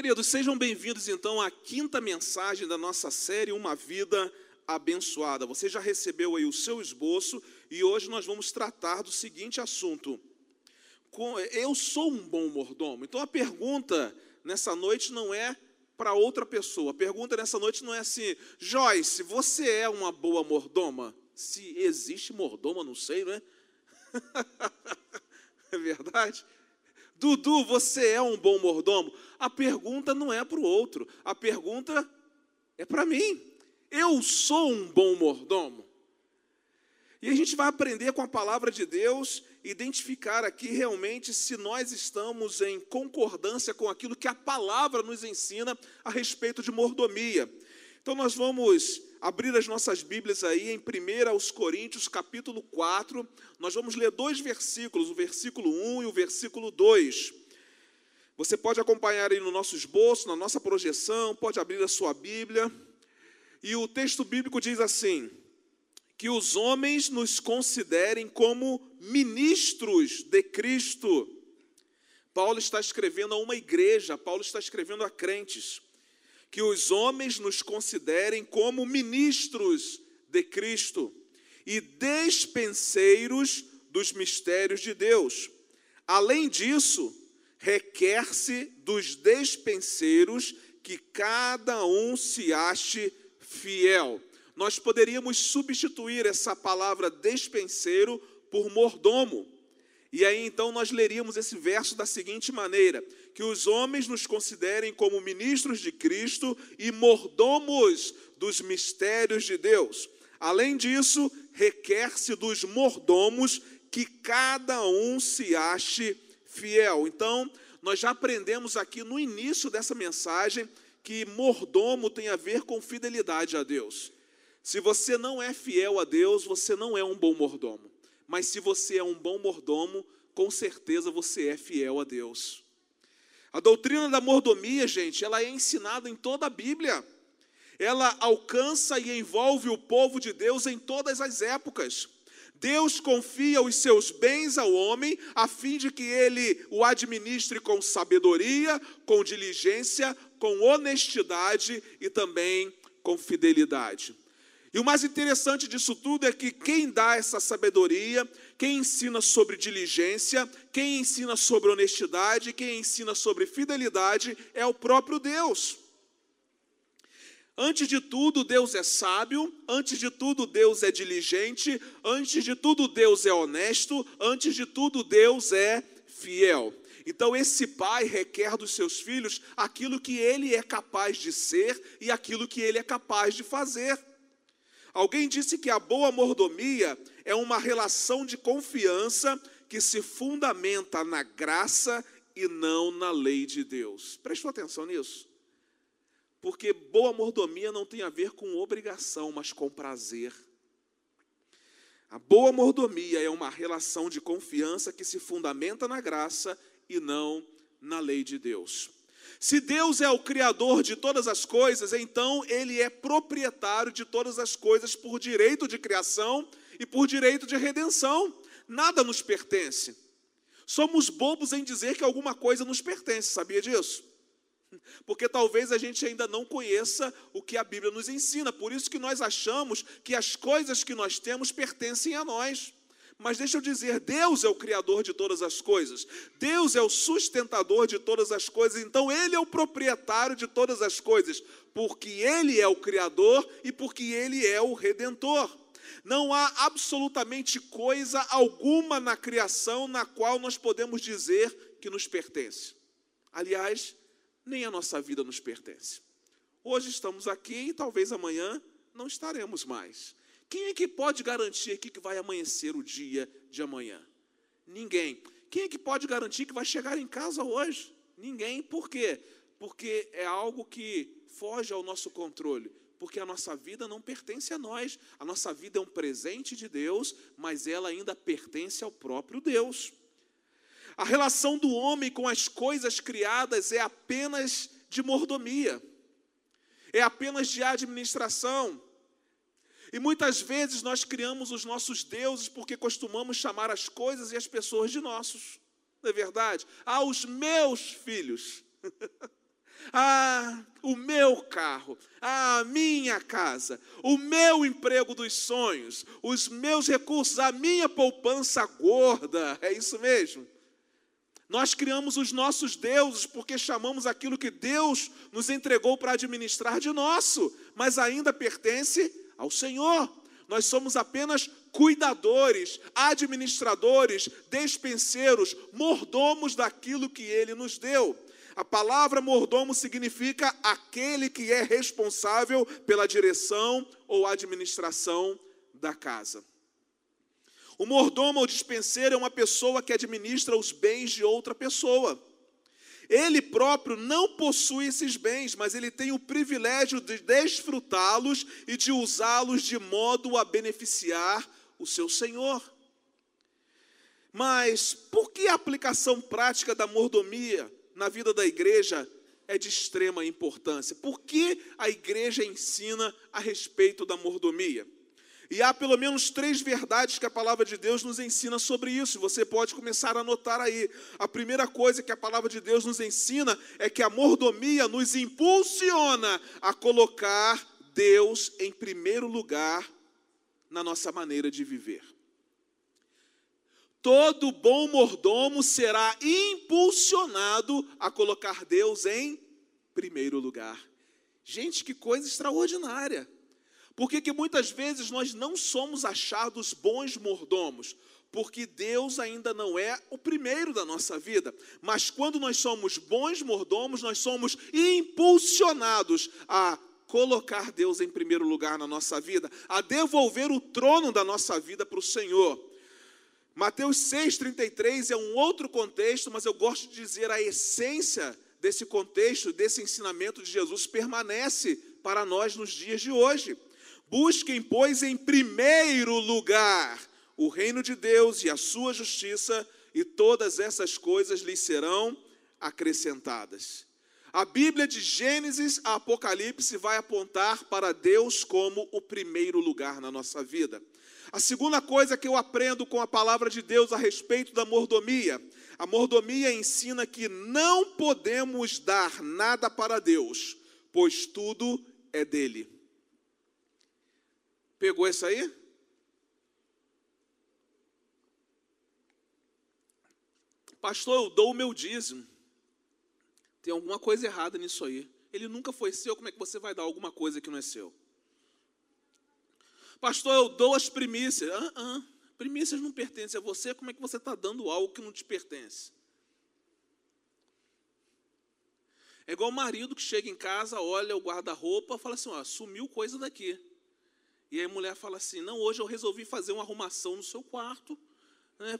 Queridos, sejam bem-vindos então à quinta mensagem da nossa série Uma Vida Abençoada. Você já recebeu aí o seu esboço e hoje nós vamos tratar do seguinte assunto. Eu sou um bom mordomo. Então a pergunta nessa noite não é para outra pessoa. A pergunta nessa noite não é assim, Joyce, você é uma boa mordoma? Se existe mordoma, não sei, não é? é verdade? Dudu, você é um bom mordomo? A pergunta não é para o outro, a pergunta é para mim. Eu sou um bom mordomo. E a gente vai aprender com a palavra de Deus, identificar aqui realmente se nós estamos em concordância com aquilo que a palavra nos ensina a respeito de mordomia. Então nós vamos abrir as nossas Bíblias aí em 1 aos Coríntios, capítulo 4. Nós vamos ler dois versículos, o versículo 1 e o versículo 2. Você pode acompanhar aí no nosso esboço, na nossa projeção, pode abrir a sua Bíblia. E o texto bíblico diz assim: que os homens nos considerem como ministros de Cristo. Paulo está escrevendo a uma igreja, Paulo está escrevendo a crentes que os homens nos considerem como ministros de Cristo e despenseiros dos mistérios de Deus. Além disso, requer-se dos despenseiros que cada um se ache fiel. Nós poderíamos substituir essa palavra despenseiro por mordomo. E aí então nós leríamos esse verso da seguinte maneira: que os homens nos considerem como ministros de Cristo e mordomos dos mistérios de Deus. Além disso, requer-se dos mordomos que cada um se ache fiel. Então, nós já aprendemos aqui no início dessa mensagem que mordomo tem a ver com fidelidade a Deus. Se você não é fiel a Deus, você não é um bom mordomo. Mas se você é um bom mordomo, com certeza você é fiel a Deus. A doutrina da mordomia, gente, ela é ensinada em toda a Bíblia. Ela alcança e envolve o povo de Deus em todas as épocas. Deus confia os seus bens ao homem, a fim de que ele o administre com sabedoria, com diligência, com honestidade e também com fidelidade. E o mais interessante disso tudo é que quem dá essa sabedoria, quem ensina sobre diligência, quem ensina sobre honestidade, quem ensina sobre fidelidade é o próprio Deus. Antes de tudo, Deus é sábio, antes de tudo, Deus é diligente, antes de tudo, Deus é honesto, antes de tudo, Deus é fiel. Então, esse pai requer dos seus filhos aquilo que ele é capaz de ser e aquilo que ele é capaz de fazer. Alguém disse que a boa mordomia é uma relação de confiança que se fundamenta na graça e não na lei de Deus. Prestou atenção nisso? Porque boa mordomia não tem a ver com obrigação, mas com prazer. A boa mordomia é uma relação de confiança que se fundamenta na graça e não na lei de Deus. Se Deus é o criador de todas as coisas, então ele é proprietário de todas as coisas por direito de criação e por direito de redenção. Nada nos pertence. Somos bobos em dizer que alguma coisa nos pertence, sabia disso? Porque talvez a gente ainda não conheça o que a Bíblia nos ensina, por isso que nós achamos que as coisas que nós temos pertencem a nós. Mas deixa eu dizer, Deus é o criador de todas as coisas. Deus é o sustentador de todas as coisas. Então ele é o proprietário de todas as coisas, porque ele é o criador e porque ele é o redentor. Não há absolutamente coisa alguma na criação na qual nós podemos dizer que nos pertence. Aliás, nem a nossa vida nos pertence. Hoje estamos aqui e talvez amanhã não estaremos mais. Quem é que pode garantir aqui que vai amanhecer o dia de amanhã? Ninguém. Quem é que pode garantir que vai chegar em casa hoje? Ninguém. Por quê? Porque é algo que foge ao nosso controle. Porque a nossa vida não pertence a nós. A nossa vida é um presente de Deus, mas ela ainda pertence ao próprio Deus. A relação do homem com as coisas criadas é apenas de mordomia, é apenas de administração. E muitas vezes nós criamos os nossos deuses porque costumamos chamar as coisas e as pessoas de nossos. Não é verdade? Ah, os meus filhos. Ah, o meu carro, a minha casa, o meu emprego dos sonhos, os meus recursos, a minha poupança gorda. É isso mesmo. Nós criamos os nossos deuses porque chamamos aquilo que Deus nos entregou para administrar de nosso, mas ainda pertence ao Senhor. Nós somos apenas cuidadores, administradores, despenseiros, mordomos daquilo que Ele nos deu. A palavra mordomo significa aquele que é responsável pela direção ou administração da casa. O mordomo ou dispenseiro é uma pessoa que administra os bens de outra pessoa. Ele próprio não possui esses bens, mas ele tem o privilégio de desfrutá-los e de usá-los de modo a beneficiar o seu senhor. Mas por que a aplicação prática da mordomia na vida da igreja é de extrema importância? Por que a igreja ensina a respeito da mordomia? E há pelo menos três verdades que a palavra de Deus nos ensina sobre isso. Você pode começar a anotar aí. A primeira coisa que a palavra de Deus nos ensina é que a mordomia nos impulsiona a colocar Deus em primeiro lugar na nossa maneira de viver. Todo bom mordomo será impulsionado a colocar Deus em primeiro lugar. Gente, que coisa extraordinária. Por que, que muitas vezes nós não somos achados bons mordomos? Porque Deus ainda não é o primeiro da nossa vida. Mas quando nós somos bons mordomos, nós somos impulsionados a colocar Deus em primeiro lugar na nossa vida, a devolver o trono da nossa vida para o Senhor. Mateus 6,33 é um outro contexto, mas eu gosto de dizer a essência desse contexto, desse ensinamento de Jesus, permanece para nós nos dias de hoje. Busquem, pois, em primeiro lugar o reino de Deus e a sua justiça, e todas essas coisas lhes serão acrescentadas. A Bíblia de Gênesis a Apocalipse vai apontar para Deus como o primeiro lugar na nossa vida. A segunda coisa que eu aprendo com a palavra de Deus a respeito da mordomia, a mordomia ensina que não podemos dar nada para Deus, pois tudo é dele. Pegou isso aí? Pastor, eu dou o meu dízimo. Tem alguma coisa errada nisso aí. Ele nunca foi seu, como é que você vai dar alguma coisa que não é seu? Pastor, eu dou as primícias. Ah, ah, primícias não pertencem a você, como é que você está dando algo que não te pertence? É igual o marido que chega em casa, olha o guarda-roupa, fala assim: ó, sumiu coisa daqui. E aí a mulher fala assim: Não, hoje eu resolvi fazer uma arrumação no seu quarto. Né?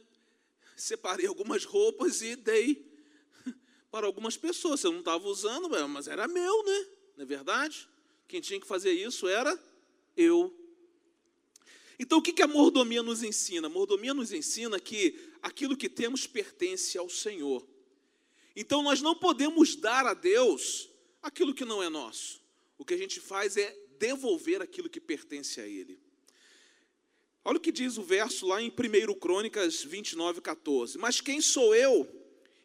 Separei algumas roupas e dei para algumas pessoas. Você não estava usando, mas era meu, né? Não é verdade? Quem tinha que fazer isso era eu. Então, o que a mordomia nos ensina? A mordomia nos ensina que aquilo que temos pertence ao Senhor. Então, nós não podemos dar a Deus aquilo que não é nosso. O que a gente faz é devolver aquilo que pertence a ele. Olha o que diz o verso lá em 1 Crônicas 29, 14. Mas quem sou eu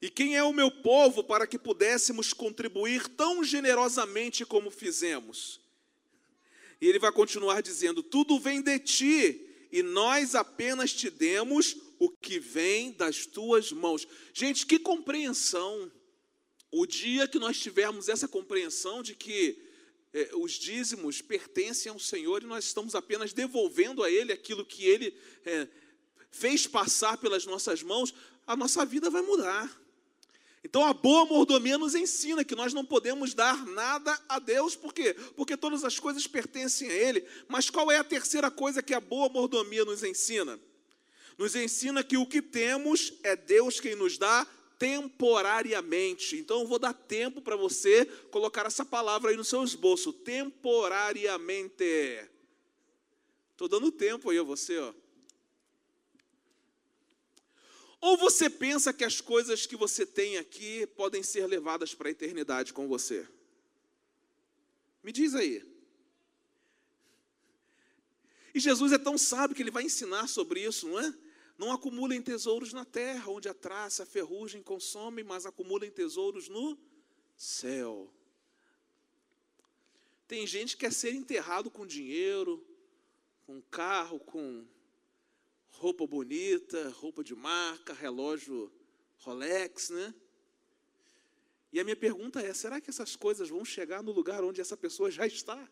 e quem é o meu povo para que pudéssemos contribuir tão generosamente como fizemos? E ele vai continuar dizendo: Tudo vem de ti, e nós apenas te demos o que vem das tuas mãos. Gente, que compreensão! O dia que nós tivermos essa compreensão de que é, os dízimos pertencem ao Senhor e nós estamos apenas devolvendo a Ele aquilo que Ele é, fez passar pelas nossas mãos, a nossa vida vai mudar. Então a boa mordomia nos ensina que nós não podemos dar nada a Deus, por quê? Porque todas as coisas pertencem a Ele. Mas qual é a terceira coisa que a boa mordomia nos ensina? Nos ensina que o que temos é Deus quem nos dá temporariamente. Então eu vou dar tempo para você colocar essa palavra aí no seu esboço, temporariamente. Estou dando tempo aí a você, ó. Ou você pensa que as coisas que você tem aqui podem ser levadas para a eternidade com você? Me diz aí. E Jesus é tão sábio que ele vai ensinar sobre isso, não é? Não acumulem tesouros na terra, onde a traça, a ferrugem consome, mas acumulem tesouros no céu. Tem gente que quer ser enterrado com dinheiro, com carro, com roupa bonita, roupa de marca, relógio Rolex, né? E a minha pergunta é: será que essas coisas vão chegar no lugar onde essa pessoa já está?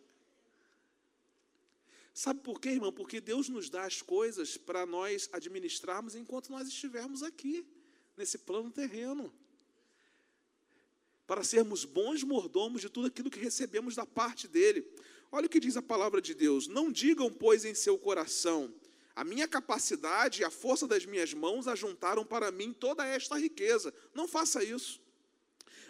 Sabe por quê, irmão? Porque Deus nos dá as coisas para nós administrarmos enquanto nós estivermos aqui, nesse plano terreno. Para sermos bons mordomos de tudo aquilo que recebemos da parte dele. Olha o que diz a palavra de Deus: Não digam, pois, em seu coração, a minha capacidade e a força das minhas mãos ajuntaram para mim toda esta riqueza. Não faça isso.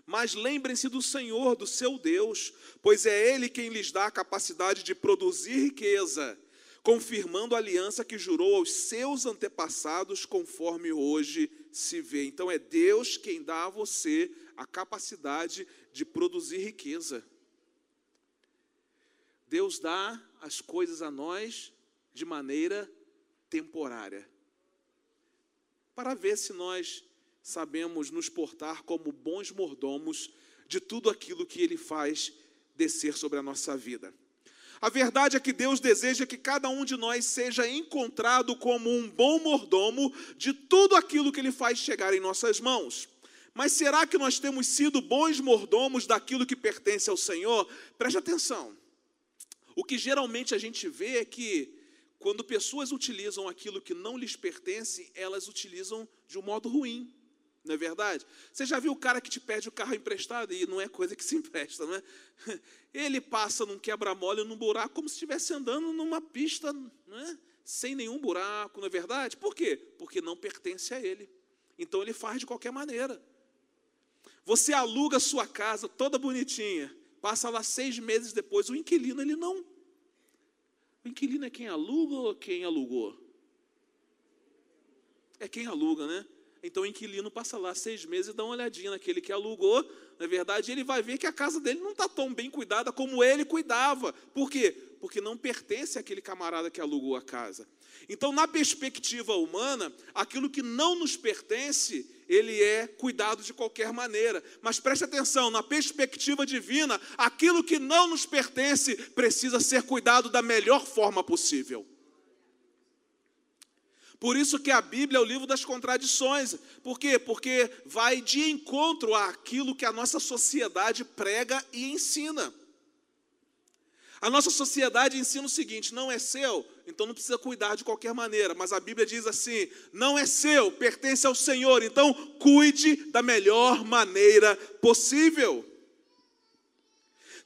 Mas lembrem-se do Senhor, do seu Deus, pois é Ele quem lhes dá a capacidade de produzir riqueza, confirmando a aliança que jurou aos seus antepassados, conforme hoje se vê. Então é Deus quem dá a você a capacidade de produzir riqueza. Deus dá as coisas a nós de maneira temporária, para ver se nós sabemos nos portar como bons mordomos de tudo aquilo que Ele faz descer sobre a nossa vida. A verdade é que Deus deseja que cada um de nós seja encontrado como um bom mordomo de tudo aquilo que Ele faz chegar em nossas mãos. Mas será que nós temos sido bons mordomos daquilo que pertence ao Senhor? Preste atenção. O que geralmente a gente vê é que quando pessoas utilizam aquilo que não lhes pertence, elas utilizam de um modo ruim. Não é verdade? Você já viu o cara que te pede o carro emprestado e não é coisa que se empresta, não é? Ele passa num quebra-mola, num buraco, como se estivesse andando numa pista, não é? Sem nenhum buraco, não é verdade? Por quê? Porque não pertence a ele. Então ele faz de qualquer maneira. Você aluga sua casa toda bonitinha, passa lá seis meses depois, o inquilino ele não. O inquilino é quem aluga ou quem alugou? É quem aluga, né? Então o inquilino passa lá seis meses e dá uma olhadinha naquele que alugou. Na verdade, ele vai ver que a casa dele não está tão bem cuidada como ele cuidava. Por quê? Porque não pertence àquele camarada que alugou a casa. Então, na perspectiva humana, aquilo que não nos pertence, ele é cuidado de qualquer maneira. Mas preste atenção, na perspectiva divina, aquilo que não nos pertence precisa ser cuidado da melhor forma possível. Por isso que a Bíblia é o livro das contradições. Por quê? Porque vai de encontro àquilo que a nossa sociedade prega e ensina. A nossa sociedade ensina o seguinte: não é seu, então não precisa cuidar de qualquer maneira. Mas a Bíblia diz assim: não é seu, pertence ao Senhor, então cuide da melhor maneira possível.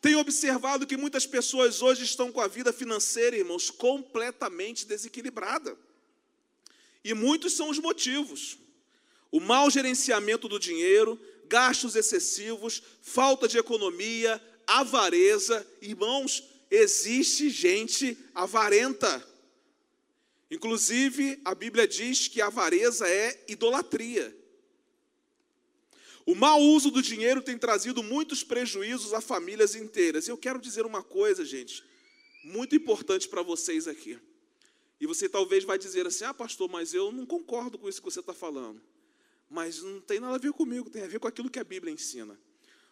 Tenho observado que muitas pessoas hoje estão com a vida financeira, irmãos, completamente desequilibrada. E muitos são os motivos: o mau gerenciamento do dinheiro, gastos excessivos, falta de economia, avareza. Irmãos, existe gente avarenta. Inclusive, a Bíblia diz que avareza é idolatria. O mau uso do dinheiro tem trazido muitos prejuízos a famílias inteiras. E eu quero dizer uma coisa, gente, muito importante para vocês aqui. E você talvez vai dizer assim: ah, pastor, mas eu não concordo com isso que você está falando. Mas não tem nada a ver comigo, tem a ver com aquilo que a Bíblia ensina.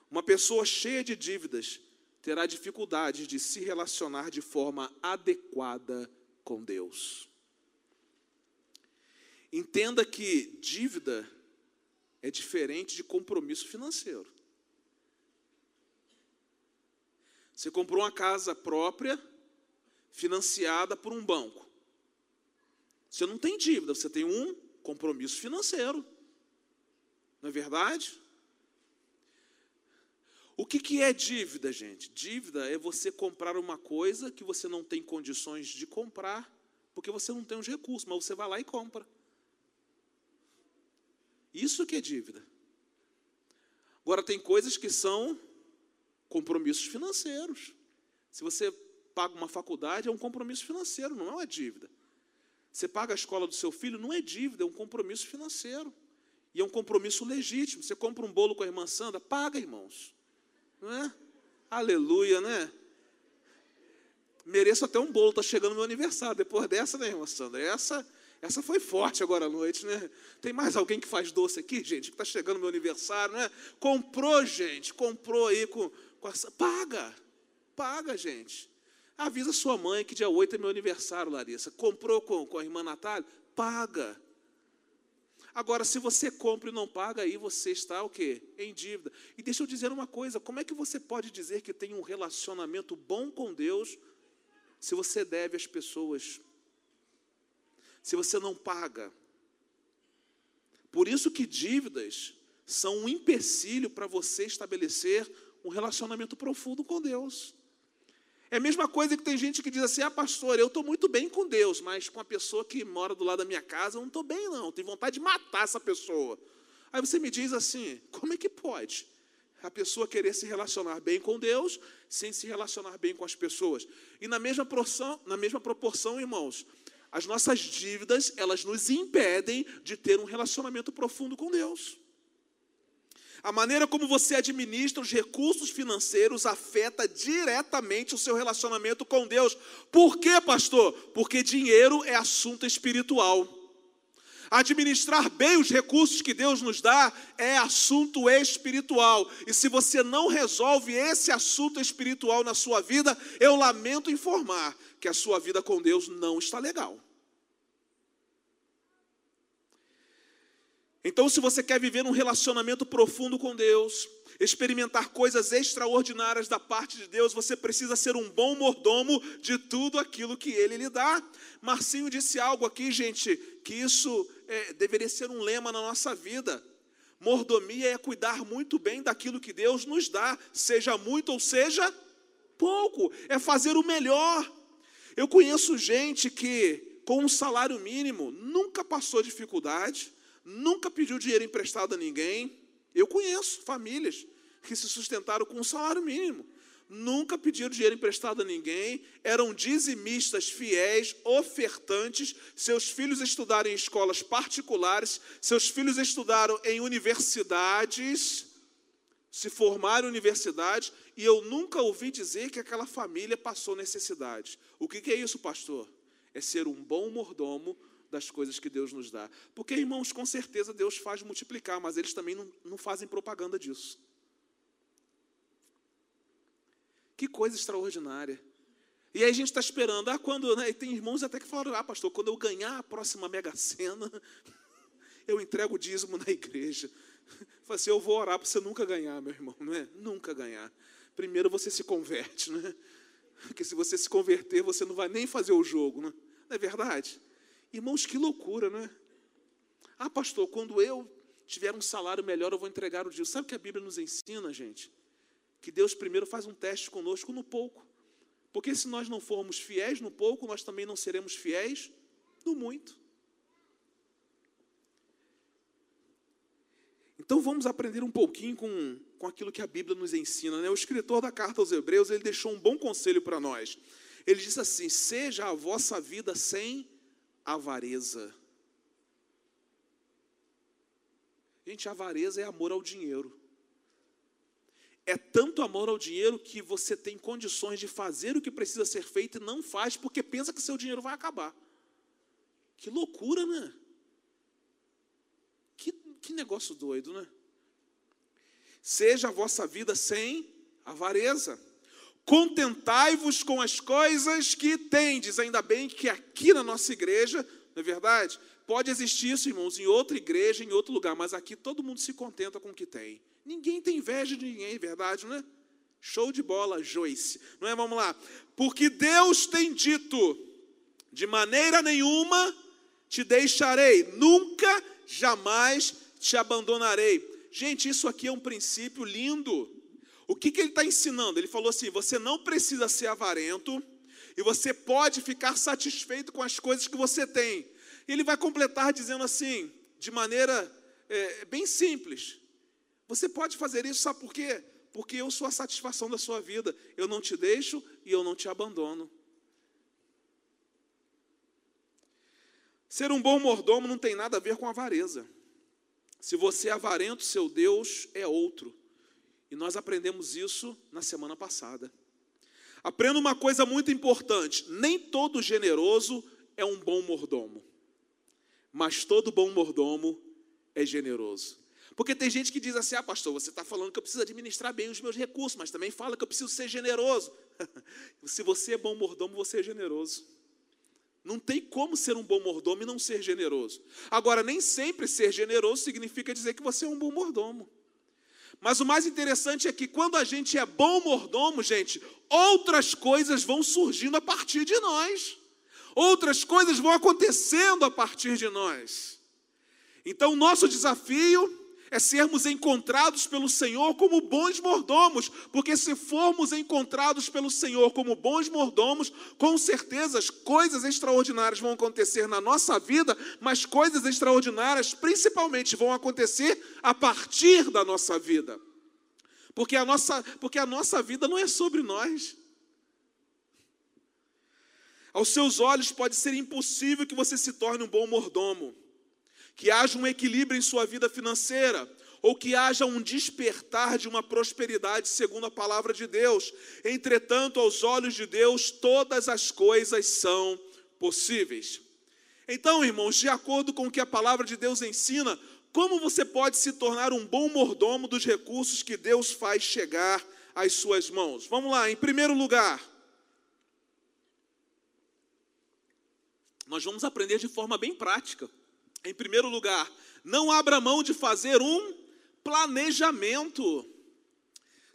Uma pessoa cheia de dívidas terá dificuldade de se relacionar de forma adequada com Deus. Entenda que dívida é diferente de compromisso financeiro. Você comprou uma casa própria, financiada por um banco. Você não tem dívida, você tem um compromisso financeiro. Não é verdade? O que, que é dívida, gente? Dívida é você comprar uma coisa que você não tem condições de comprar, porque você não tem os recursos, mas você vai lá e compra. Isso que é dívida. Agora, tem coisas que são compromissos financeiros. Se você paga uma faculdade, é um compromisso financeiro, não é uma dívida. Você paga a escola do seu filho, não é dívida, é um compromisso financeiro. E é um compromisso legítimo. Você compra um bolo com a irmã Sandra, paga, irmãos. Não é? Aleluia, né? Mereço até um bolo, está chegando meu aniversário. Depois dessa, né, irmã Sandra? Essa, essa foi forte agora à noite, né? Tem mais alguém que faz doce aqui, gente? Que está chegando meu aniversário, né? Comprou, gente, comprou aí com, com essa. Paga. Paga, gente. Avisa sua mãe que dia 8 é meu aniversário, Larissa. Comprou com, com a irmã Natália? Paga. Agora, se você compra e não paga, aí você está o quê? Em dívida. E deixa eu dizer uma coisa: como é que você pode dizer que tem um relacionamento bom com Deus se você deve às pessoas? Se você não paga? Por isso que dívidas são um empecilho para você estabelecer um relacionamento profundo com Deus. É a mesma coisa que tem gente que diz assim: ah, pastor, eu estou muito bem com Deus, mas com a pessoa que mora do lado da minha casa, eu não estou bem, não. Tenho vontade de matar essa pessoa. Aí você me diz assim: como é que pode a pessoa querer se relacionar bem com Deus sem se relacionar bem com as pessoas? E na mesma proporção, na mesma proporção irmãos, as nossas dívidas, elas nos impedem de ter um relacionamento profundo com Deus. A maneira como você administra os recursos financeiros afeta diretamente o seu relacionamento com Deus. Por quê, pastor? Porque dinheiro é assunto espiritual. Administrar bem os recursos que Deus nos dá é assunto espiritual. E se você não resolve esse assunto espiritual na sua vida, eu lamento informar que a sua vida com Deus não está legal. Então, se você quer viver um relacionamento profundo com Deus, experimentar coisas extraordinárias da parte de Deus, você precisa ser um bom mordomo de tudo aquilo que Ele lhe dá. Marcinho disse algo aqui, gente, que isso é, deveria ser um lema na nossa vida. Mordomia é cuidar muito bem daquilo que Deus nos dá, seja muito ou seja pouco, é fazer o melhor. Eu conheço gente que, com um salário mínimo, nunca passou dificuldade nunca pediu dinheiro emprestado a ninguém. Eu conheço famílias que se sustentaram com um salário mínimo. Nunca pediram dinheiro emprestado a ninguém, eram dizimistas fiéis, ofertantes. Seus filhos estudaram em escolas particulares, seus filhos estudaram em universidades, se formaram em universidades, e eu nunca ouvi dizer que aquela família passou necessidade. O que é isso, pastor? É ser um bom mordomo das coisas que Deus nos dá. Porque, irmãos, com certeza Deus faz multiplicar, mas eles também não, não fazem propaganda disso. Que coisa extraordinária. E aí a gente está esperando, ah, quando, né, e tem irmãos até que falaram, ah, pastor, quando eu ganhar a próxima mega sena, eu entrego o dízimo na igreja. Falei assim, eu vou orar para você nunca ganhar, meu irmão, não é? Nunca ganhar. Primeiro você se converte, né? Porque se você se converter, você não vai nem fazer o jogo, né? não é verdade? Irmãos, que loucura, não é? Ah, pastor, quando eu tiver um salário melhor, eu vou entregar o dia. Sabe o que a Bíblia nos ensina, gente? Que Deus primeiro faz um teste conosco no pouco. Porque se nós não formos fiéis no pouco, nós também não seremos fiéis no muito. Então vamos aprender um pouquinho com, com aquilo que a Bíblia nos ensina. Né? O escritor da carta aos Hebreus ele deixou um bom conselho para nós. Ele diz assim: seja a vossa vida sem avareza. Gente, avareza é amor ao dinheiro. É tanto amor ao dinheiro que você tem condições de fazer o que precisa ser feito e não faz porque pensa que seu dinheiro vai acabar. Que loucura, né? Que, que negócio doido, né? Seja a vossa vida sem avareza. Contentai-vos com as coisas que tendes. Ainda bem que aqui na nossa igreja, não é verdade? Pode existir isso, irmãos, em outra igreja, em outro lugar, mas aqui todo mundo se contenta com o que tem. Ninguém tem inveja de ninguém, é verdade, não é? Show de bola, Joyce. Não é? Vamos lá. Porque Deus tem dito: de maneira nenhuma te deixarei, nunca, jamais te abandonarei. Gente, isso aqui é um princípio lindo. O que, que ele está ensinando? Ele falou assim: você não precisa ser avarento e você pode ficar satisfeito com as coisas que você tem. Ele vai completar dizendo assim, de maneira é, bem simples: você pode fazer isso, sabe por quê? Porque eu sou a satisfação da sua vida. Eu não te deixo e eu não te abandono. Ser um bom mordomo não tem nada a ver com avareza. Se você é avarento, seu Deus é outro. E nós aprendemos isso na semana passada. Aprenda uma coisa muito importante: nem todo generoso é um bom mordomo, mas todo bom mordomo é generoso. Porque tem gente que diz assim: ah, pastor, você está falando que eu preciso administrar bem os meus recursos, mas também fala que eu preciso ser generoso. Se você é bom mordomo, você é generoso. Não tem como ser um bom mordomo e não ser generoso. Agora, nem sempre ser generoso significa dizer que você é um bom mordomo. Mas o mais interessante é que quando a gente é bom mordomo, gente, outras coisas vão surgindo a partir de nós. Outras coisas vão acontecendo a partir de nós. Então, o nosso desafio é sermos encontrados pelo Senhor como bons mordomos, porque se formos encontrados pelo Senhor como bons mordomos, com certeza coisas extraordinárias vão acontecer na nossa vida, mas coisas extraordinárias principalmente vão acontecer a partir da nossa vida. Porque a nossa, porque a nossa vida não é sobre nós. Aos seus olhos pode ser impossível que você se torne um bom mordomo que haja um equilíbrio em sua vida financeira, ou que haja um despertar de uma prosperidade segundo a palavra de Deus. Entretanto, aos olhos de Deus, todas as coisas são possíveis. Então, irmãos, de acordo com o que a palavra de Deus ensina, como você pode se tornar um bom mordomo dos recursos que Deus faz chegar às suas mãos? Vamos lá, em primeiro lugar, nós vamos aprender de forma bem prática. Em primeiro lugar, não abra mão de fazer um planejamento.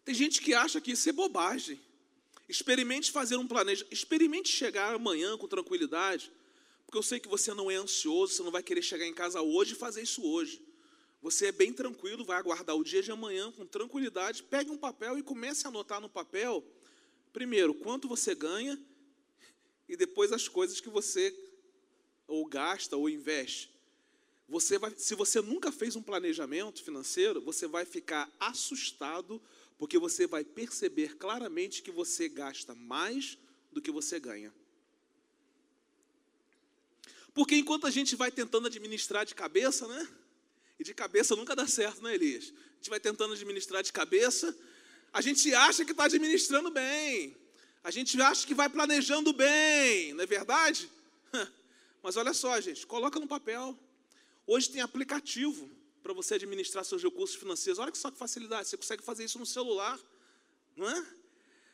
Tem gente que acha que isso é bobagem. Experimente fazer um planejamento. Experimente chegar amanhã com tranquilidade. Porque eu sei que você não é ansioso, você não vai querer chegar em casa hoje e fazer isso hoje. Você é bem tranquilo, vai aguardar o dia de amanhã com tranquilidade. Pegue um papel e comece a anotar no papel, primeiro, quanto você ganha e depois as coisas que você ou gasta ou investe. Você vai, se você nunca fez um planejamento financeiro, você vai ficar assustado, porque você vai perceber claramente que você gasta mais do que você ganha. Porque enquanto a gente vai tentando administrar de cabeça, né? E de cabeça nunca dá certo, né, Elias? A gente vai tentando administrar de cabeça, a gente acha que está administrando bem, a gente acha que vai planejando bem, não é verdade? Mas olha só, gente, coloca no papel. Hoje tem aplicativo para você administrar seus recursos financeiros. Olha que só que facilidade, você consegue fazer isso no celular, não é?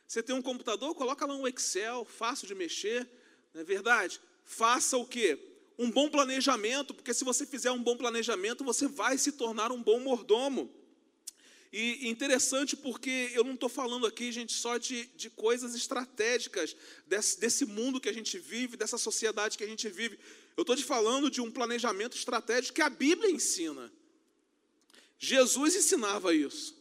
Você tem um computador, coloca lá um Excel, fácil de mexer, não é verdade? Faça o quê? Um bom planejamento, porque se você fizer um bom planejamento, você vai se tornar um bom mordomo. E interessante porque eu não estou falando aqui, gente, só de, de coisas estratégicas desse, desse mundo que a gente vive, dessa sociedade que a gente vive. Eu estou te falando de um planejamento estratégico que a Bíblia ensina. Jesus ensinava isso.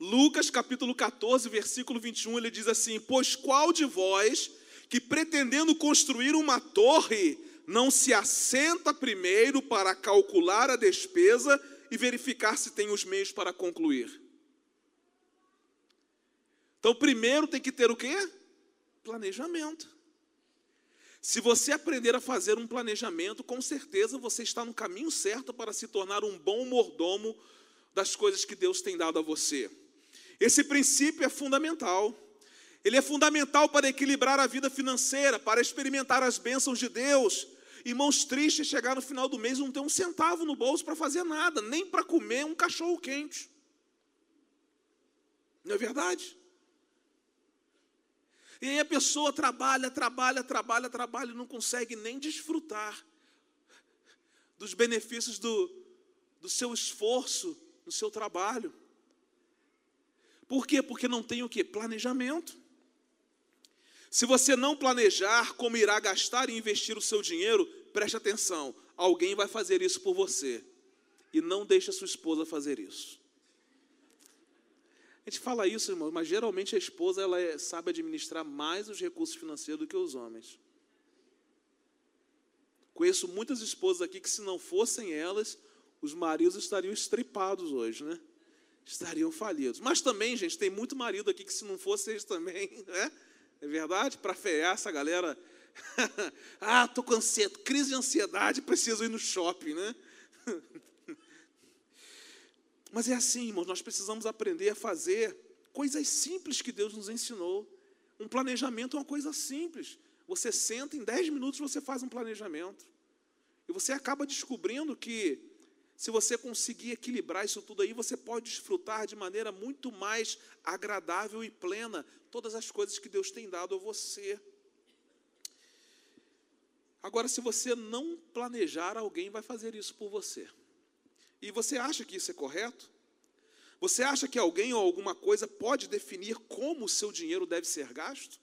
Lucas capítulo 14, versículo 21, ele diz assim: Pois qual de vós que pretendendo construir uma torre não se assenta primeiro para calcular a despesa e verificar se tem os meios para concluir? Então, primeiro tem que ter o quê? Planejamento. Se você aprender a fazer um planejamento, com certeza você está no caminho certo para se tornar um bom mordomo das coisas que Deus tem dado a você. Esse princípio é fundamental. Ele é fundamental para equilibrar a vida financeira, para experimentar as bênçãos de Deus. Irmãos, triste chegar no final do mês e não ter um centavo no bolso para fazer nada, nem para comer um cachorro quente. Não é verdade? E aí a pessoa trabalha, trabalha, trabalha, trabalha e não consegue nem desfrutar dos benefícios do, do seu esforço no seu trabalho. Por quê? Porque não tem o que? Planejamento. Se você não planejar como irá gastar e investir o seu dinheiro, preste atenção, alguém vai fazer isso por você. E não deixe a sua esposa fazer isso. A gente fala isso, irmão, mas geralmente a esposa ela é, sabe administrar mais os recursos financeiros do que os homens. Conheço muitas esposas aqui que, se não fossem elas, os maridos estariam estripados hoje, né? Estariam falidos. Mas também, gente, tem muito marido aqui que, se não fosse eles também, né? É verdade? Para feiar essa galera. ah, estou com ansiedade, crise de ansiedade, preciso ir no shopping, né? Mas é assim, irmãos, nós precisamos aprender a fazer coisas simples que Deus nos ensinou. Um planejamento é uma coisa simples. Você senta, em 10 minutos você faz um planejamento. E você acaba descobrindo que se você conseguir equilibrar isso tudo aí, você pode desfrutar de maneira muito mais agradável e plena todas as coisas que Deus tem dado a você. Agora, se você não planejar, alguém vai fazer isso por você. E você acha que isso é correto? Você acha que alguém ou alguma coisa pode definir como o seu dinheiro deve ser gasto?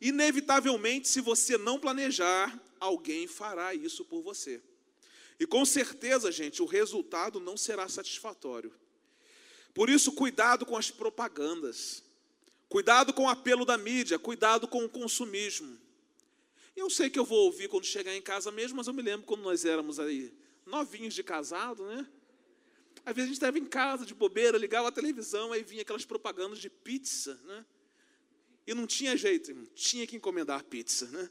Inevitavelmente, se você não planejar, alguém fará isso por você. E com certeza, gente, o resultado não será satisfatório. Por isso, cuidado com as propagandas, cuidado com o apelo da mídia, cuidado com o consumismo. Eu sei que eu vou ouvir quando chegar em casa mesmo, mas eu me lembro quando nós éramos aí novinhos de casado, né? Às vezes a gente estava em casa de bobeira, ligava a televisão, aí vinha aquelas propagandas de pizza, né? E não tinha jeito, tinha que encomendar pizza, né?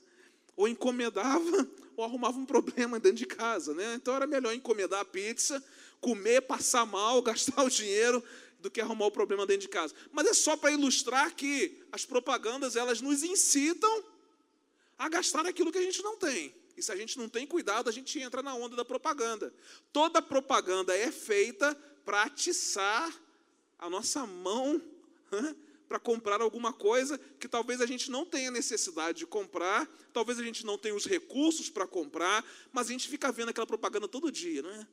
Ou encomendava, ou arrumava um problema dentro de casa, né? Então era melhor encomendar a pizza, comer, passar mal, gastar o dinheiro, do que arrumar o problema dentro de casa. Mas é só para ilustrar que as propagandas, elas nos incitam a gastar aquilo que a gente não tem. E se a gente não tem cuidado, a gente entra na onda da propaganda. Toda propaganda é feita para atiçar a nossa mão para comprar alguma coisa que talvez a gente não tenha necessidade de comprar, talvez a gente não tenha os recursos para comprar, mas a gente fica vendo aquela propaganda todo dia, não é?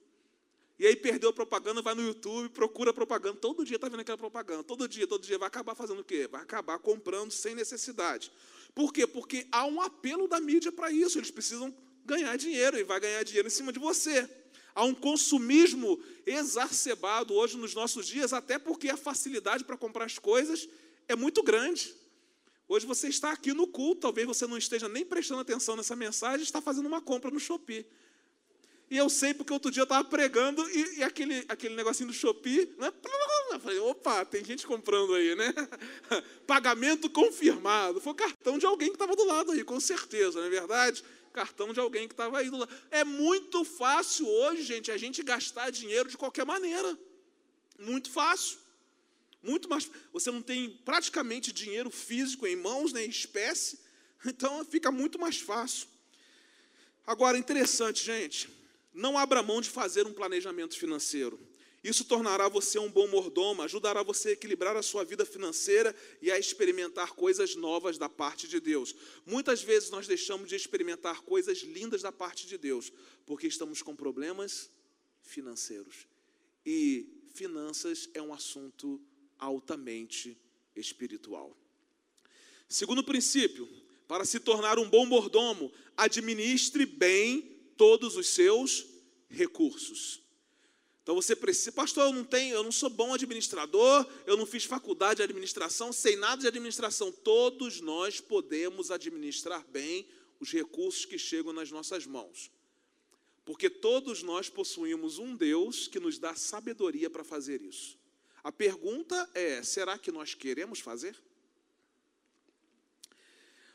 E aí perdeu a propaganda, vai no YouTube, procura propaganda, todo dia está vendo aquela propaganda, todo dia, todo dia, vai acabar fazendo o quê? Vai acabar comprando sem necessidade. Por quê? Porque há um apelo da mídia para isso, eles precisam ganhar dinheiro e vai ganhar dinheiro em cima de você. Há um consumismo exacerbado hoje nos nossos dias, até porque a facilidade para comprar as coisas é muito grande. Hoje você está aqui no culto, talvez você não esteja nem prestando atenção nessa mensagem, está fazendo uma compra no Shopee. E eu sei porque outro dia eu estava pregando e, e, aquele, aquele negocinho do Shopee, né? Eu falei, opa, tem gente comprando aí, né? Pagamento confirmado. Foi o cartão de alguém que estava do lado aí, com certeza, não é verdade? Cartão de alguém que estava aí do lado. É muito fácil hoje, gente, a gente gastar dinheiro de qualquer maneira. Muito fácil. Muito mais. Você não tem praticamente dinheiro físico em mãos, nem né, espécie, então fica muito mais fácil. Agora, interessante, gente, não abra mão de fazer um planejamento financeiro. Isso tornará você um bom mordomo, ajudará você a equilibrar a sua vida financeira e a experimentar coisas novas da parte de Deus. Muitas vezes nós deixamos de experimentar coisas lindas da parte de Deus, porque estamos com problemas financeiros. E finanças é um assunto altamente espiritual. Segundo princípio, para se tornar um bom mordomo, administre bem todos os seus recursos. Então você precisa, pastor, eu não tenho, eu não sou bom administrador, eu não fiz faculdade de administração, sei nada de administração. Todos nós podemos administrar bem os recursos que chegam nas nossas mãos. Porque todos nós possuímos um Deus que nos dá sabedoria para fazer isso. A pergunta é: será que nós queremos fazer?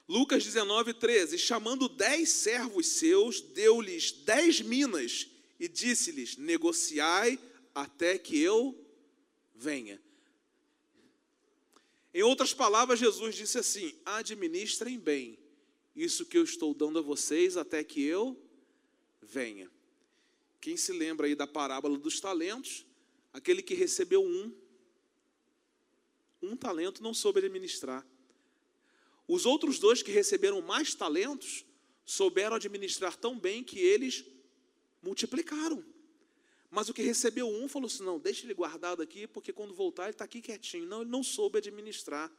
Lucas 19, 13: Chamando dez servos seus, deu-lhes dez minas e disse-lhes: Negociai até que eu venha. Em outras palavras, Jesus disse assim: Administrem bem isso que eu estou dando a vocês até que eu venha. Quem se lembra aí da parábola dos talentos? Aquele que recebeu um, um talento não soube administrar. Os outros dois que receberam mais talentos souberam administrar tão bem que eles multiplicaram. Mas o que recebeu um falou assim: não, deixa ele guardado aqui, porque quando voltar ele está aqui quietinho. Não, ele não soube administrar.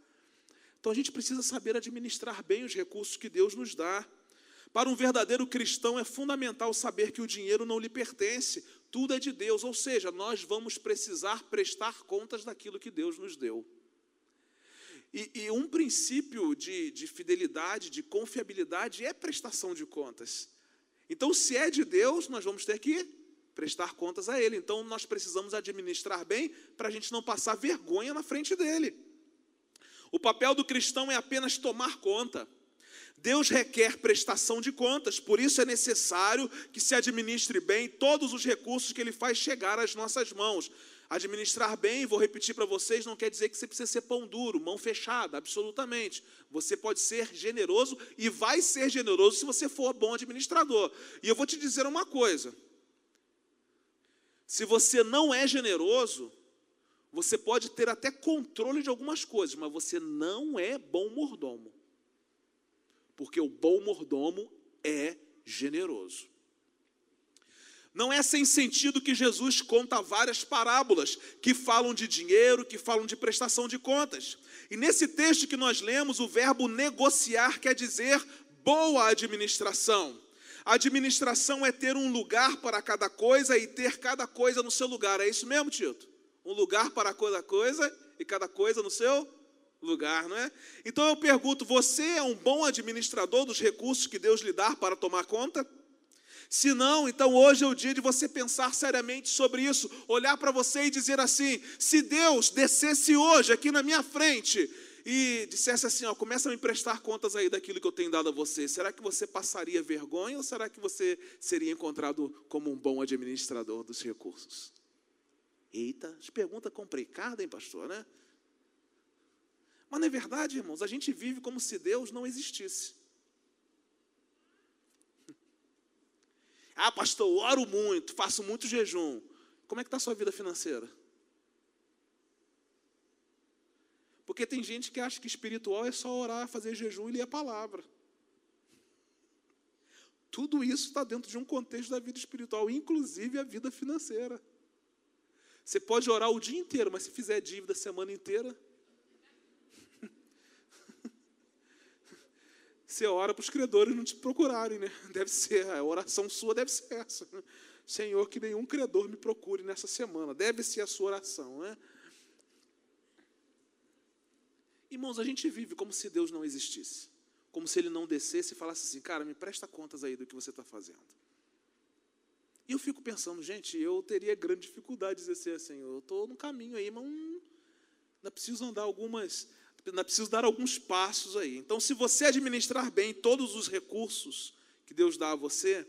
Então a gente precisa saber administrar bem os recursos que Deus nos dá. Para um verdadeiro cristão é fundamental saber que o dinheiro não lhe pertence, tudo é de Deus, ou seja, nós vamos precisar prestar contas daquilo que Deus nos deu. E, e um princípio de, de fidelidade, de confiabilidade, é prestação de contas. Então, se é de Deus, nós vamos ter que prestar contas a Ele. Então, nós precisamos administrar bem para a gente não passar vergonha na frente dele. O papel do cristão é apenas tomar conta. Deus requer prestação de contas, por isso é necessário que se administre bem todos os recursos que Ele faz chegar às nossas mãos. Administrar bem, vou repetir para vocês, não quer dizer que você precisa ser pão duro, mão fechada, absolutamente. Você pode ser generoso e vai ser generoso se você for bom administrador. E eu vou te dizer uma coisa: Se você não é generoso, você pode ter até controle de algumas coisas, mas você não é bom mordomo. Porque o bom mordomo é generoso. Não é sem sentido que Jesus conta várias parábolas que falam de dinheiro, que falam de prestação de contas. E nesse texto que nós lemos, o verbo negociar quer dizer boa administração. A administração é ter um lugar para cada coisa e ter cada coisa no seu lugar. É isso mesmo, Tito? Um lugar para cada coisa e cada coisa no seu lugar, não é? Então eu pergunto: você é um bom administrador dos recursos que Deus lhe dá para tomar conta? Se não, então hoje é o dia de você pensar seriamente sobre isso, olhar para você e dizer assim: se Deus descesse hoje aqui na minha frente e dissesse assim, ó, começa a me prestar contas aí daquilo que eu tenho dado a você, será que você passaria vergonha ou será que você seria encontrado como um bom administrador dos recursos? Eita, pergunta complicada, hein, pastor, né? Mas não é verdade, irmãos, a gente vive como se Deus não existisse. Ah, pastor, oro muito, faço muito jejum. Como é que está a sua vida financeira? Porque tem gente que acha que espiritual é só orar, fazer jejum e ler a palavra. Tudo isso está dentro de um contexto da vida espiritual, inclusive a vida financeira. Você pode orar o dia inteiro, mas se fizer dívida a semana inteira, Você ora para os credores não te procurarem, né? Deve ser, a oração sua deve ser essa. Senhor, que nenhum credor me procure nessa semana. Deve ser a sua oração, né? Irmãos, a gente vive como se Deus não existisse. Como se Ele não descesse e falasse assim, cara, me presta contas aí do que você está fazendo. E eu fico pensando, gente, eu teria grande dificuldade de dizer assim, eu estou no caminho aí, mas ainda preciso andar algumas ainda preciso dar alguns passos aí. Então, se você administrar bem todos os recursos que Deus dá a você,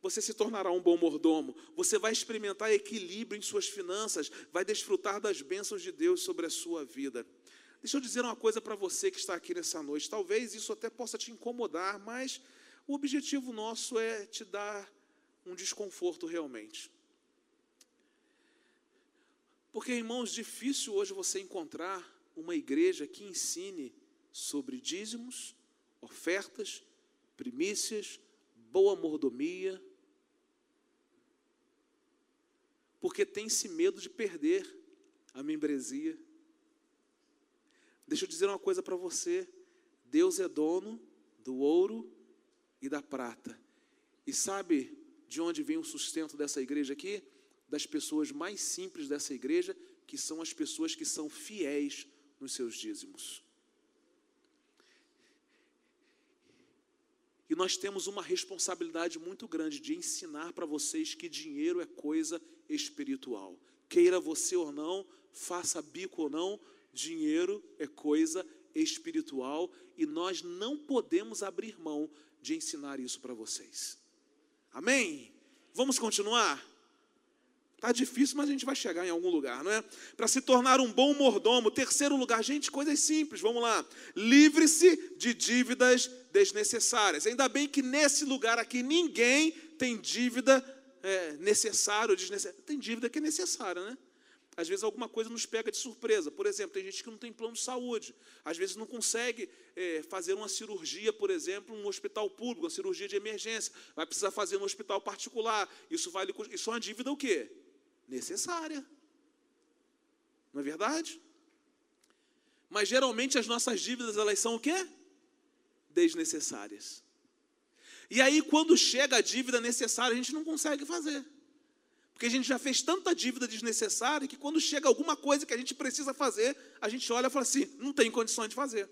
você se tornará um bom mordomo. Você vai experimentar equilíbrio em suas finanças, vai desfrutar das bênçãos de Deus sobre a sua vida. Deixa eu dizer uma coisa para você que está aqui nessa noite. Talvez isso até possa te incomodar, mas o objetivo nosso é te dar um desconforto realmente. Porque, irmãos, difícil hoje você encontrar uma igreja que ensine sobre dízimos, ofertas, primícias, boa mordomia, porque tem-se medo de perder a membresia. Deixa eu dizer uma coisa para você: Deus é dono do ouro e da prata. E sabe de onde vem o sustento dessa igreja aqui? Das pessoas mais simples dessa igreja, que são as pessoas que são fiéis nos seus dízimos. E nós temos uma responsabilidade muito grande de ensinar para vocês que dinheiro é coisa espiritual. Queira você ou não, faça bico ou não, dinheiro é coisa espiritual e nós não podemos abrir mão de ensinar isso para vocês. Amém? Vamos continuar? Está difícil, mas a gente vai chegar em algum lugar, não é? Para se tornar um bom mordomo. Terceiro lugar, gente, coisas simples, vamos lá. Livre-se de dívidas desnecessárias. Ainda bem que nesse lugar aqui ninguém tem dívida é, necessária ou desnecessária. Tem dívida que é necessária, né? Às vezes alguma coisa nos pega de surpresa. Por exemplo, tem gente que não tem plano de saúde. Às vezes não consegue é, fazer uma cirurgia, por exemplo, num hospital público, uma cirurgia de emergência. Vai precisar fazer no hospital particular. Isso, vai, isso é uma dívida o quê? Necessária. Não é verdade? Mas geralmente as nossas dívidas elas são o quê? Desnecessárias. E aí quando chega a dívida necessária, a gente não consegue fazer. Porque a gente já fez tanta dívida desnecessária que quando chega alguma coisa que a gente precisa fazer, a gente olha e fala assim: não tem condições de fazer.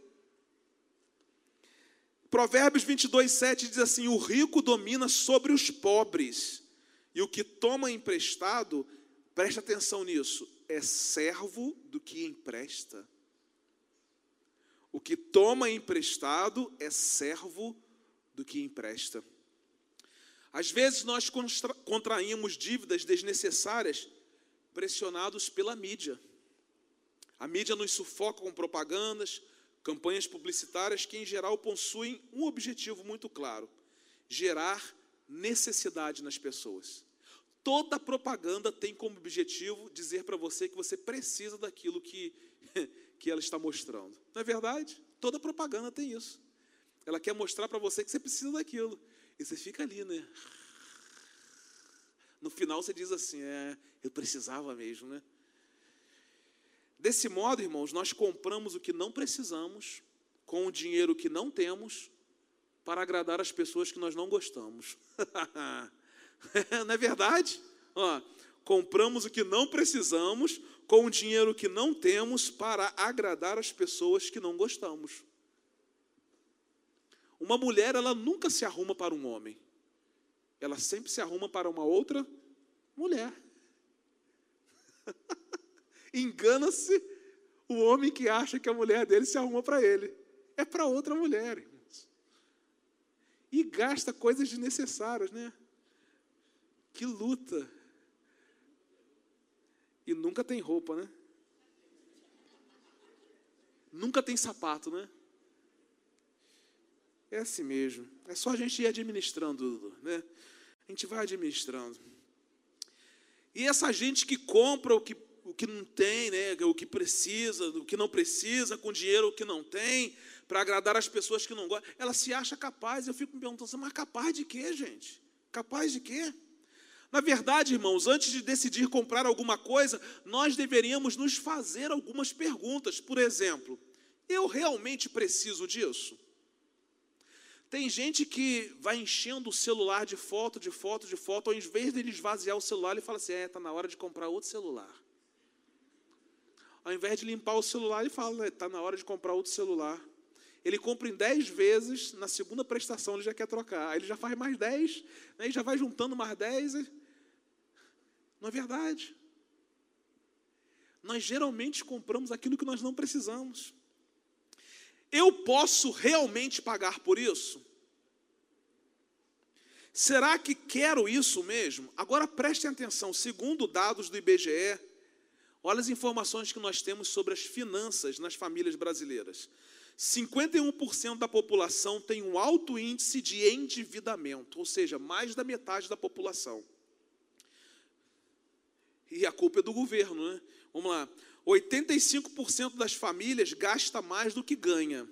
Provérbios 22, 7 diz assim: O rico domina sobre os pobres, e o que toma emprestado Preste atenção nisso. É servo do que empresta. O que toma emprestado é servo do que empresta. Às vezes nós contraímos dívidas desnecessárias pressionados pela mídia. A mídia nos sufoca com propagandas, campanhas publicitárias que, em geral, possuem um objetivo muito claro: gerar necessidade nas pessoas. Toda propaganda tem como objetivo dizer para você que você precisa daquilo que, que ela está mostrando. Não é verdade? Toda propaganda tem isso. Ela quer mostrar para você que você precisa daquilo. E você fica ali, né? No final você diz assim: é, eu precisava mesmo, né? Desse modo, irmãos, nós compramos o que não precisamos com o dinheiro que não temos para agradar as pessoas que nós não gostamos. não é verdade? Ó, compramos o que não precisamos com o dinheiro que não temos para agradar as pessoas que não gostamos. Uma mulher, ela nunca se arruma para um homem. Ela sempre se arruma para uma outra mulher. Engana-se o homem que acha que a mulher dele se arruma para ele. É para outra mulher. E gasta coisas desnecessárias, né? Que luta. E nunca tem roupa, né? Nunca tem sapato, né? É assim mesmo. É só a gente ir administrando, né? A gente vai administrando. E essa gente que compra o que, o que não tem, né? o que precisa, o que não precisa, com dinheiro o que não tem, para agradar as pessoas que não gostam, ela se acha capaz. Eu fico me perguntando, assim, mas capaz de quê, gente? Capaz de quê? Na verdade, irmãos, antes de decidir comprar alguma coisa, nós deveríamos nos fazer algumas perguntas. Por exemplo, eu realmente preciso disso? Tem gente que vai enchendo o celular de foto, de foto, de foto, ao invés de ele esvaziar o celular, ele fala assim: é, está na hora de comprar outro celular. Ao invés de limpar o celular, ele fala: está na hora de comprar outro celular. Ele compra em 10 vezes, na segunda prestação ele já quer trocar. Aí ele já faz mais 10, né, e já vai juntando mais 10. Não é verdade. Nós geralmente compramos aquilo que nós não precisamos. Eu posso realmente pagar por isso? Será que quero isso mesmo? Agora prestem atenção, segundo dados do IBGE, olha as informações que nós temos sobre as finanças nas famílias brasileiras. 51% da população tem um alto índice de endividamento, ou seja, mais da metade da população. E a culpa é do governo, né? Vamos lá. 85% das famílias gasta mais do que ganha.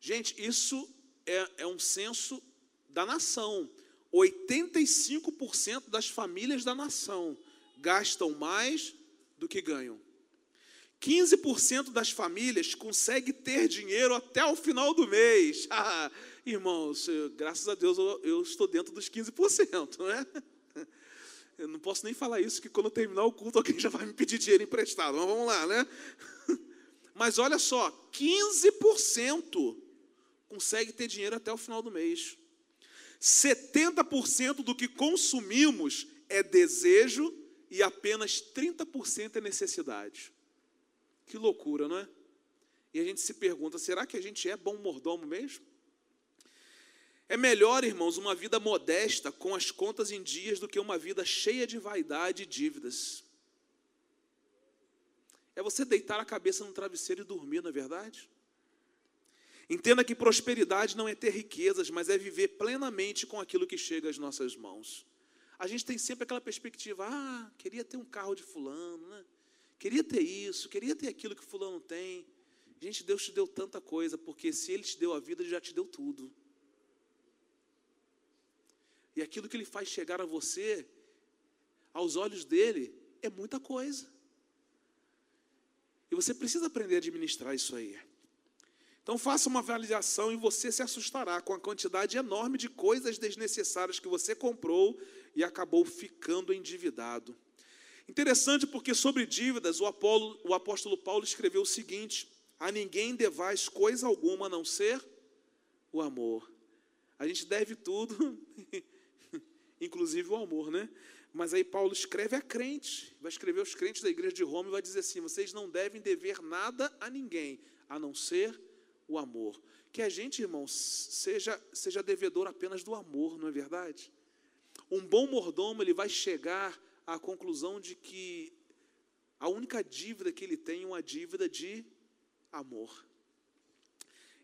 Gente, isso é, é um censo da nação. 85% das famílias da nação gastam mais do que ganham. 15% das famílias consegue ter dinheiro até o final do mês. Ah, irmãos, graças a Deus eu, eu estou dentro dos 15%, não é? Eu não posso nem falar isso, que quando eu terminar o culto alguém já vai me pedir dinheiro emprestado. Mas vamos lá, né? Mas olha só, 15% consegue ter dinheiro até o final do mês. 70% do que consumimos é desejo e apenas 30% é necessidade. Que loucura, não é? E a gente se pergunta: será que a gente é bom mordomo mesmo? É melhor, irmãos, uma vida modesta com as contas em dias do que uma vida cheia de vaidade e dívidas. É você deitar a cabeça no travesseiro e dormir, não é verdade? Entenda que prosperidade não é ter riquezas, mas é viver plenamente com aquilo que chega às nossas mãos. A gente tem sempre aquela perspectiva: ah, queria ter um carro de fulano, né? Queria ter isso, queria ter aquilo que fulano tem. Gente, Deus te deu tanta coisa, porque se Ele te deu a vida, Ele já te deu tudo. E aquilo que ele faz chegar a você, aos olhos dele, é muita coisa. E você precisa aprender a administrar isso aí. Então faça uma avaliação e você se assustará com a quantidade enorme de coisas desnecessárias que você comprou e acabou ficando endividado. Interessante porque sobre dívidas o, Apolo, o apóstolo Paulo escreveu o seguinte: a ninguém devais coisa alguma a não ser o amor. A gente deve tudo inclusive o amor, né? Mas aí Paulo escreve a crente, vai escrever aos crentes da igreja de Roma e vai dizer assim: vocês não devem dever nada a ninguém, a não ser o amor. Que a gente, irmãos, seja, seja devedor apenas do amor, não é verdade? Um bom mordomo, ele vai chegar à conclusão de que a única dívida que ele tem é uma dívida de amor.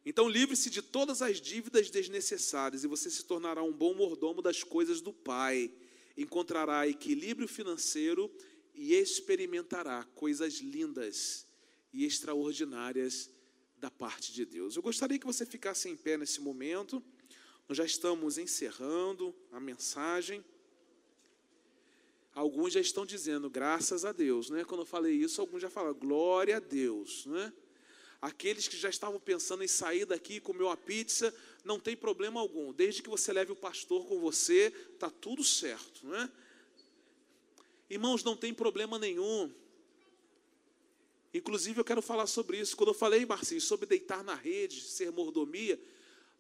Então, livre-se de todas as dívidas desnecessárias e você se tornará um bom mordomo das coisas do Pai. encontrará equilíbrio financeiro e experimentará coisas lindas e extraordinárias da parte de Deus. Eu gostaria que você ficasse em pé nesse momento. Nós já estamos encerrando a mensagem. Alguns já estão dizendo graças a Deus, né? Quando eu falei isso, alguns já falaram glória a Deus, né? Aqueles que já estavam pensando em sair daqui e comer uma pizza, não tem problema algum. Desde que você leve o pastor com você, tá tudo certo, né? Irmãos, não tem problema nenhum. Inclusive, eu quero falar sobre isso. Quando eu falei, Marcinho, sobre deitar na rede, ser mordomia,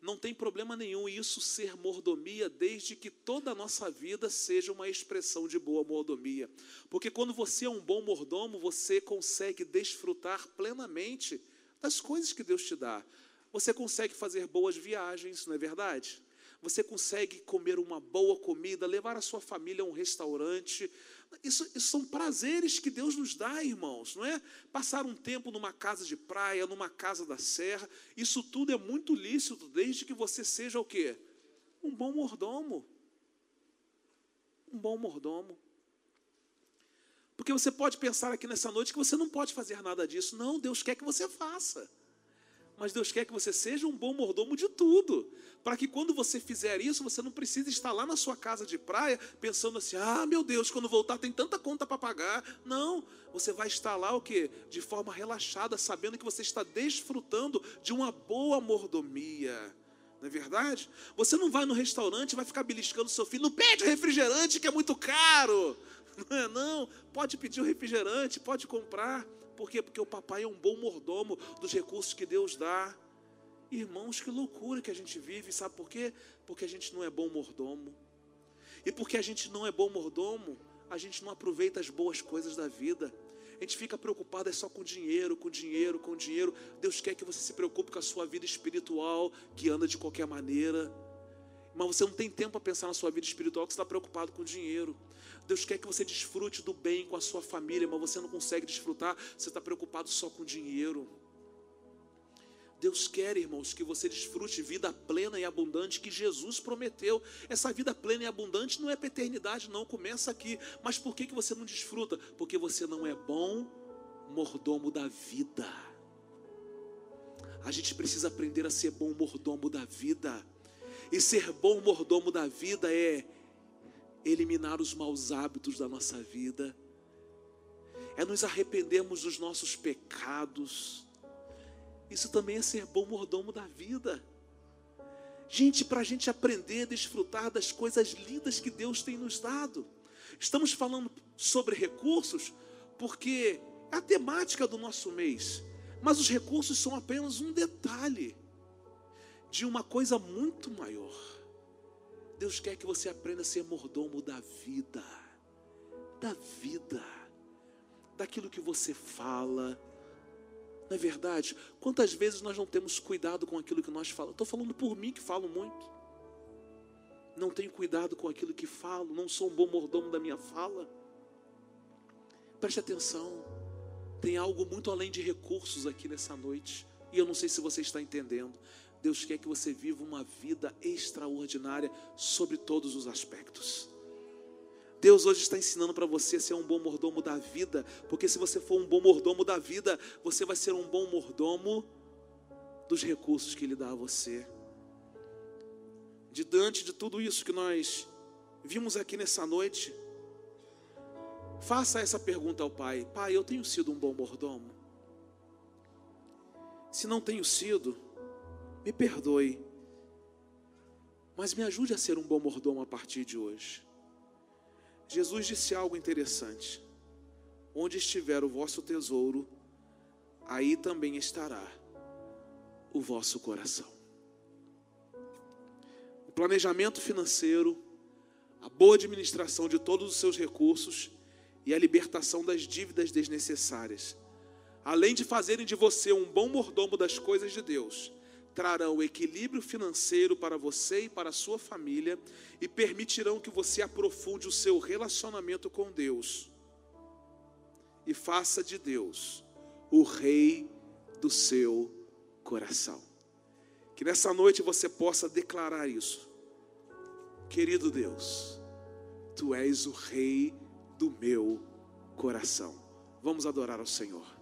não tem problema nenhum isso ser mordomia, desde que toda a nossa vida seja uma expressão de boa mordomia. Porque quando você é um bom mordomo, você consegue desfrutar plenamente das coisas que Deus te dá. Você consegue fazer boas viagens, não é verdade? Você consegue comer uma boa comida, levar a sua família a um restaurante, isso, isso, são prazeres que Deus nos dá, irmãos, não é? Passar um tempo numa casa de praia, numa casa da serra, isso tudo é muito lícito, desde que você seja o quê? Um bom mordomo. Um bom mordomo. Porque você pode pensar aqui nessa noite que você não pode fazer nada disso. Não, Deus quer que você faça mas Deus quer que você seja um bom mordomo de tudo, para que quando você fizer isso, você não precise estar lá na sua casa de praia pensando assim: "Ah, meu Deus, quando voltar tem tanta conta para pagar". Não, você vai estar lá o quê? De forma relaxada, sabendo que você está desfrutando de uma boa mordomia. Não é verdade? Você não vai no restaurante e vai ficar beliscando seu filho, não pede refrigerante que é muito caro. Não é não, pode pedir o refrigerante, pode comprar. Por quê? Porque o papai é um bom mordomo dos recursos que Deus dá. Irmãos, que loucura que a gente vive, sabe por quê? Porque a gente não é bom mordomo. E porque a gente não é bom mordomo, a gente não aproveita as boas coisas da vida. A gente fica preocupado é só com dinheiro, com dinheiro, com dinheiro. Deus quer que você se preocupe com a sua vida espiritual, que anda de qualquer maneira. Mas você não tem tempo para pensar na sua vida espiritual, que você está preocupado com dinheiro. Deus quer que você desfrute do bem com a sua família, mas você não consegue desfrutar, você está preocupado só com dinheiro. Deus quer, irmãos, que você desfrute vida plena e abundante que Jesus prometeu. Essa vida plena e abundante não é para eternidade, não, começa aqui. Mas por que, que você não desfruta? Porque você não é bom mordomo da vida. A gente precisa aprender a ser bom mordomo da vida. E ser bom mordomo da vida é eliminar os maus hábitos da nossa vida, é nos arrependermos dos nossos pecados. Isso também é ser bom mordomo da vida. Gente, para a gente aprender a desfrutar das coisas lindas que Deus tem nos dado. Estamos falando sobre recursos porque é a temática do nosso mês. Mas os recursos são apenas um detalhe de uma coisa muito maior. Deus quer que você aprenda a ser mordomo da vida, da vida, daquilo que você fala. Não é verdade? Quantas vezes nós não temos cuidado com aquilo que nós falamos? Estou falando por mim que falo muito. Não tenho cuidado com aquilo que falo, não sou um bom mordomo da minha fala. Preste atenção, tem algo muito além de recursos aqui nessa noite, e eu não sei se você está entendendo. Deus quer que você viva uma vida extraordinária sobre todos os aspectos. Deus hoje está ensinando para você ser um bom mordomo da vida, porque se você for um bom mordomo da vida, você vai ser um bom mordomo dos recursos que Ele dá a você. Diante de tudo isso que nós vimos aqui nessa noite, faça essa pergunta ao Pai: Pai, eu tenho sido um bom mordomo? Se não tenho sido, me perdoe, mas me ajude a ser um bom mordomo a partir de hoje. Jesus disse algo interessante: onde estiver o vosso tesouro, aí também estará o vosso coração. O planejamento financeiro, a boa administração de todos os seus recursos e a libertação das dívidas desnecessárias, além de fazerem de você um bom mordomo das coisas de Deus, trarão equilíbrio financeiro para você e para a sua família e permitirão que você aprofunde o seu relacionamento com Deus e faça de Deus o rei do seu coração. Que nessa noite você possa declarar isso. Querido Deus, Tu és o Rei do meu coração. Vamos adorar ao Senhor.